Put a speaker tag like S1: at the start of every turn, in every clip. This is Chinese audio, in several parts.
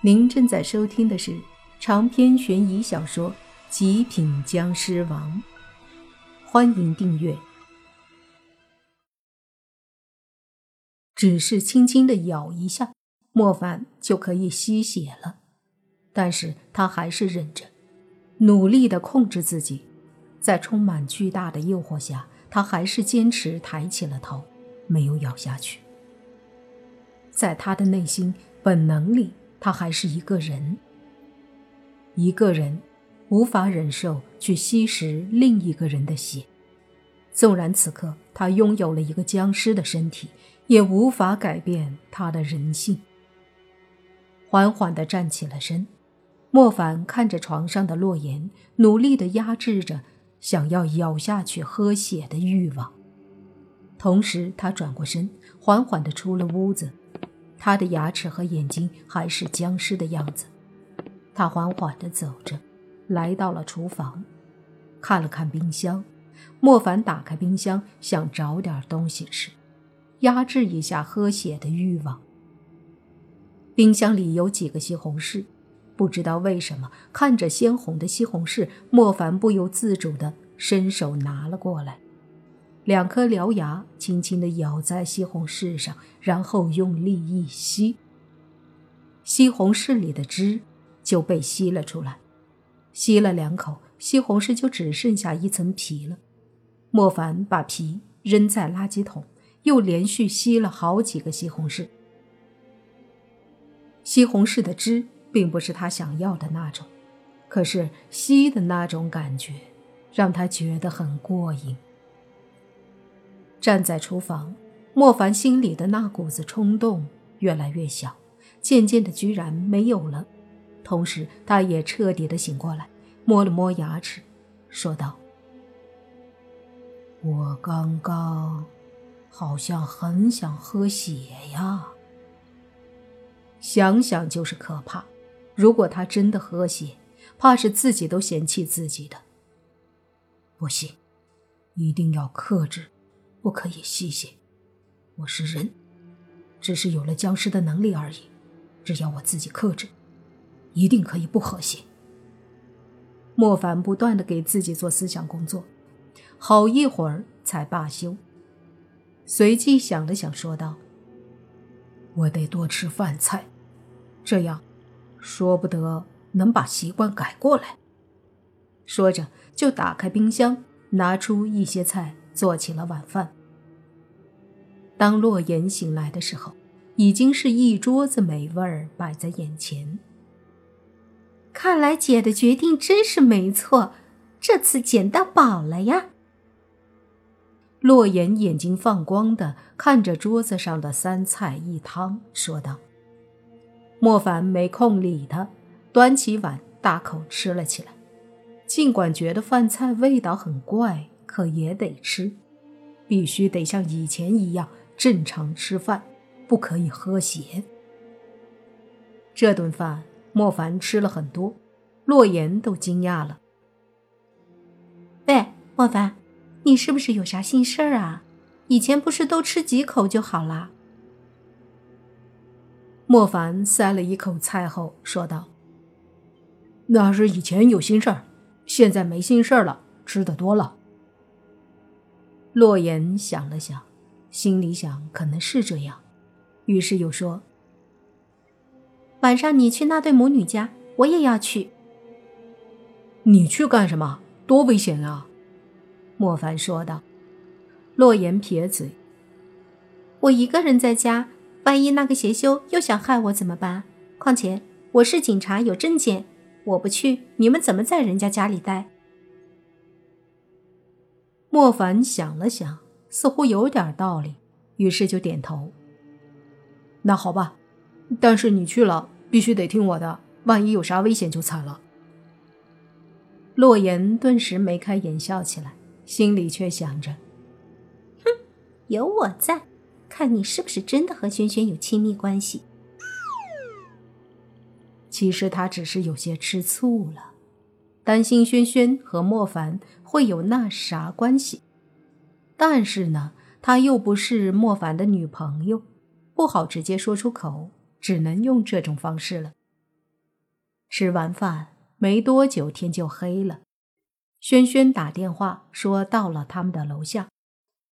S1: 您正在收听的是长篇悬疑小说《极品僵尸王》，欢迎订阅。只是轻轻的咬一下，莫凡就可以吸血了，但是他还是忍着，努力的控制自己，在充满巨大的诱惑下，他还是坚持抬起了头，没有咬下去。在他的内心本能里。他还是一个人，一个人无法忍受去吸食另一个人的血。纵然此刻他拥有了一个僵尸的身体，也无法改变他的人性。缓缓地站起了身，莫凡看着床上的洛言，努力地压制着想要咬下去喝血的欲望。同时，他转过身，缓缓地出了屋子。他的牙齿和眼睛还是僵尸的样子。他缓缓地走着，来到了厨房，看了看冰箱。莫凡打开冰箱，想找点东西吃，压制一下喝血的欲望。冰箱里有几个西红柿，不知道为什么，看着鲜红的西红柿，莫凡不由自主地伸手拿了过来。两颗獠牙轻轻地咬在西红柿上，然后用力一吸，西红柿里的汁就被吸了出来。吸了两口，西红柿就只剩下一层皮了。莫凡把皮扔在垃圾桶，又连续吸了好几个西红柿。西红柿的汁并不是他想要的那种，可是吸的那种感觉，让他觉得很过瘾。站在厨房，莫凡心里的那股子冲动越来越小，渐渐的居然没有了。同时，他也彻底的醒过来，摸了摸牙齿，说道：“我刚刚好像很想喝血呀。想想就是可怕。如果他真的喝血，怕是自己都嫌弃自己的。不行，一定要克制。”不可以吸血，我是人，只是有了僵尸的能力而已。只要我自己克制，一定可以不喝血。莫凡不断的给自己做思想工作，好一会儿才罢休。随即想了想，说道：“我得多吃饭菜，这样，说不得能把习惯改过来。”说着，就打开冰箱，拿出一些菜。做起了晚饭。当洛言醒来的时候，已经是一桌子美味儿摆在眼前。
S2: 看来姐的决定真是没错，这次捡到宝了呀！
S1: 洛言眼睛放光的看着桌子上的三菜一汤，说道：“莫凡没空理他，端起碗大口吃了起来。尽管觉得饭菜味道很怪。”可也得吃，必须得像以前一样正常吃饭，不可以喝血。这顿饭莫凡吃了很多，洛言都惊讶了。
S2: 喂，莫凡，你是不是有啥心事儿啊？以前不是都吃几口就好了？
S1: 莫凡塞了一口菜后说道：“那是以前有心事儿，现在没心事儿了，吃的多了。”洛言想了想，心里想可能是这样，于是又说：“
S2: 晚上你去那对母女家，我也要去。”
S1: 你去干什么？多危险啊！”莫凡说道。洛言撇嘴：“
S2: 我一个人在家，万一那个邪修又想害我怎么办？况且我是警察，有证件，我不去，你们怎么在人家家里待？”
S1: 莫凡想了想，似乎有点道理，于是就点头。那好吧，但是你去了必须得听我的，万一有啥危险就惨了。洛言顿时眉开眼笑起来，心里却想着：
S2: 哼，有我在，看你是不是真的和轩轩有亲密关系。
S1: 其实他只是有些吃醋了。担心轩轩和莫凡会有那啥关系，但是呢，他又不是莫凡的女朋友，不好直接说出口，只能用这种方式了。吃完饭没多久，天就黑了。轩轩打电话说到了他们的楼下。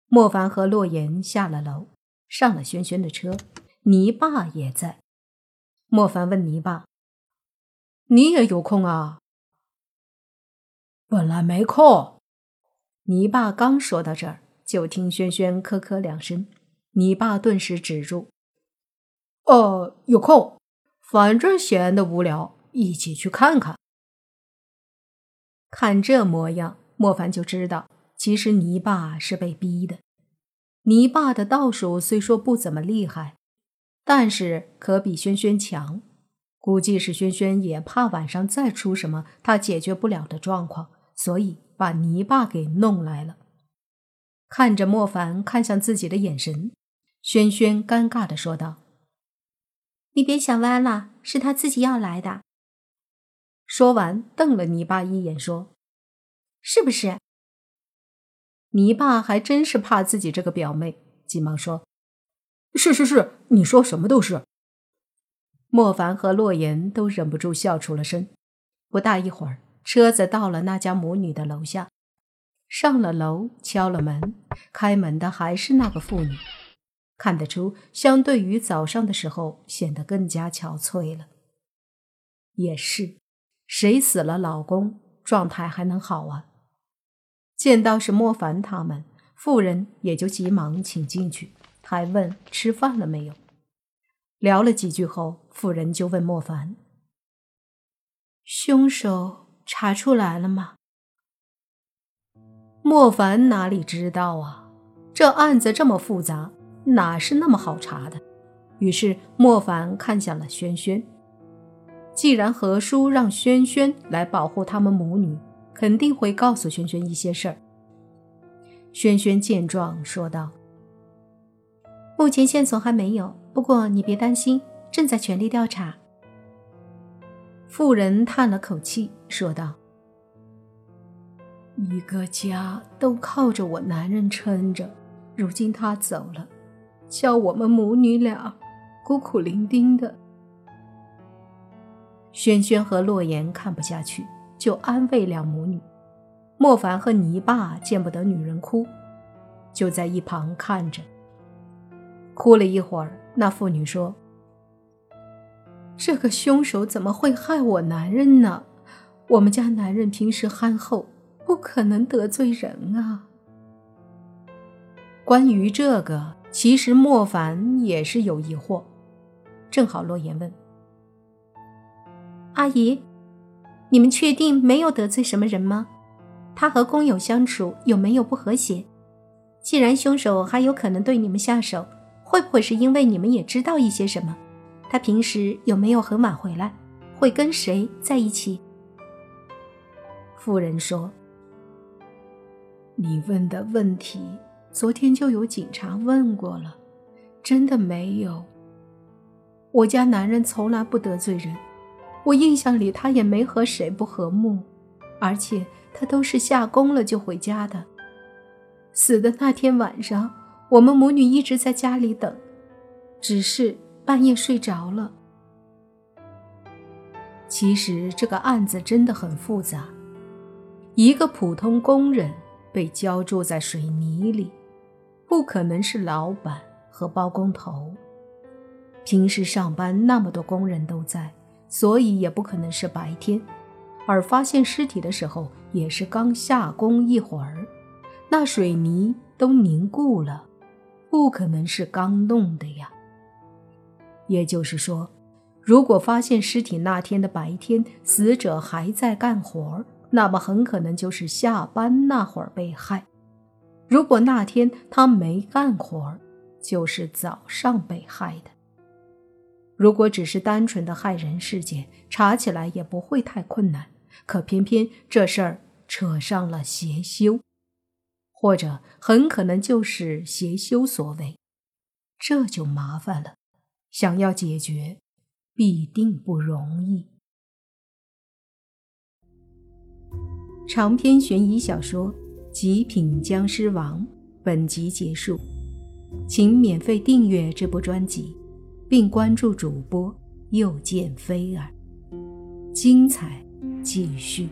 S1: 莫凡和洛言下了楼，上了轩轩的车，泥爸也在。莫凡问泥爸：“你也有空啊？”“
S3: 本来没空。”
S1: 泥爸刚说到这儿，就听轩轩咳咳两声，泥爸顿时止住：“
S3: 哦，有空，反正闲得无聊，一起去看看。”
S1: 看这模样，莫凡就知道，其实泥爸是被逼的。泥爸的道术虽说不怎么厉害，但是可比轩轩强。估计是轩轩也怕晚上再出什么他解决不了的状况，所以把泥巴给弄来了。看着莫凡看向自己的眼神，轩轩尴尬的说道：“
S2: 你别想歪了，是他自己要来的。”
S1: 说完，瞪了泥巴一眼，说：“
S2: 是不是？”
S1: 泥巴还真是怕自己这个表妹，急忙说：“
S3: 是是是，你说什么都是。”
S1: 莫凡和洛言都忍不住笑出了声。不大一会儿，车子到了那家母女的楼下，上了楼，敲了门，开门的还是那个妇女，看得出，相对于早上的时候，显得更加憔悴了。也是。谁死了，老公状态还能好啊？见到是莫凡他们，妇人也就急忙请进去，还问吃饭了没有。聊了几句后，妇人就问莫凡：“
S2: 凶手查出来了吗？”
S1: 莫凡哪里知道啊？这案子这么复杂，哪是那么好查的？于是莫凡看向了轩轩。既然何叔让轩轩来保护他们母女，肯定会告诉轩轩一些事儿。轩轩见状说道：“
S2: 目前线索还没有，不过你别担心，正在全力调查。”
S1: 妇人叹了口气说道：“
S3: 一个家都靠着我男人撑着，如今他走了，叫我们母女俩孤苦伶仃的。”
S1: 轩轩和洛言看不下去，就安慰两母女。莫凡和泥巴见不得女人哭，就在一旁看着。哭了一会儿，那妇女说：“
S3: 这个凶手怎么会害我男人呢？我们家男人平时憨厚，不可能得罪人啊。”
S1: 关于这个，其实莫凡也是有疑惑。正好洛言问。
S2: 阿姨，你们确定没有得罪什么人吗？他和工友相处有没有不和谐？既然凶手还有可能对你们下手，会不会是因为你们也知道一些什么？他平时有没有很晚回来？会跟谁在一起？
S1: 妇人说：“
S3: 你问的问题，昨天就有警察问过了，真的没有。我家男人从来不得罪人。”我印象里，他也没和谁不和睦，而且他都是下工了就回家的。死的那天晚上，我们母女一直在家里等，只是半夜睡着了。
S1: 其实这个案子真的很复杂，一个普通工人被浇筑在水泥里，不可能是老板和包工头。平时上班那么多工人都在。所以也不可能是白天，而发现尸体的时候也是刚下工一会儿，那水泥都凝固了，不可能是刚弄的呀。也就是说，如果发现尸体那天的白天，死者还在干活，那么很可能就是下班那会儿被害；如果那天他没干活，就是早上被害的。如果只是单纯的害人事件，查起来也不会太困难。可偏偏这事儿扯上了邪修，或者很可能就是邪修所为，这就麻烦了。想要解决，必定不容易。长篇悬疑小说《极品僵尸王》本集结束，请免费订阅这部专辑。并关注主播，又见菲儿。精彩继续。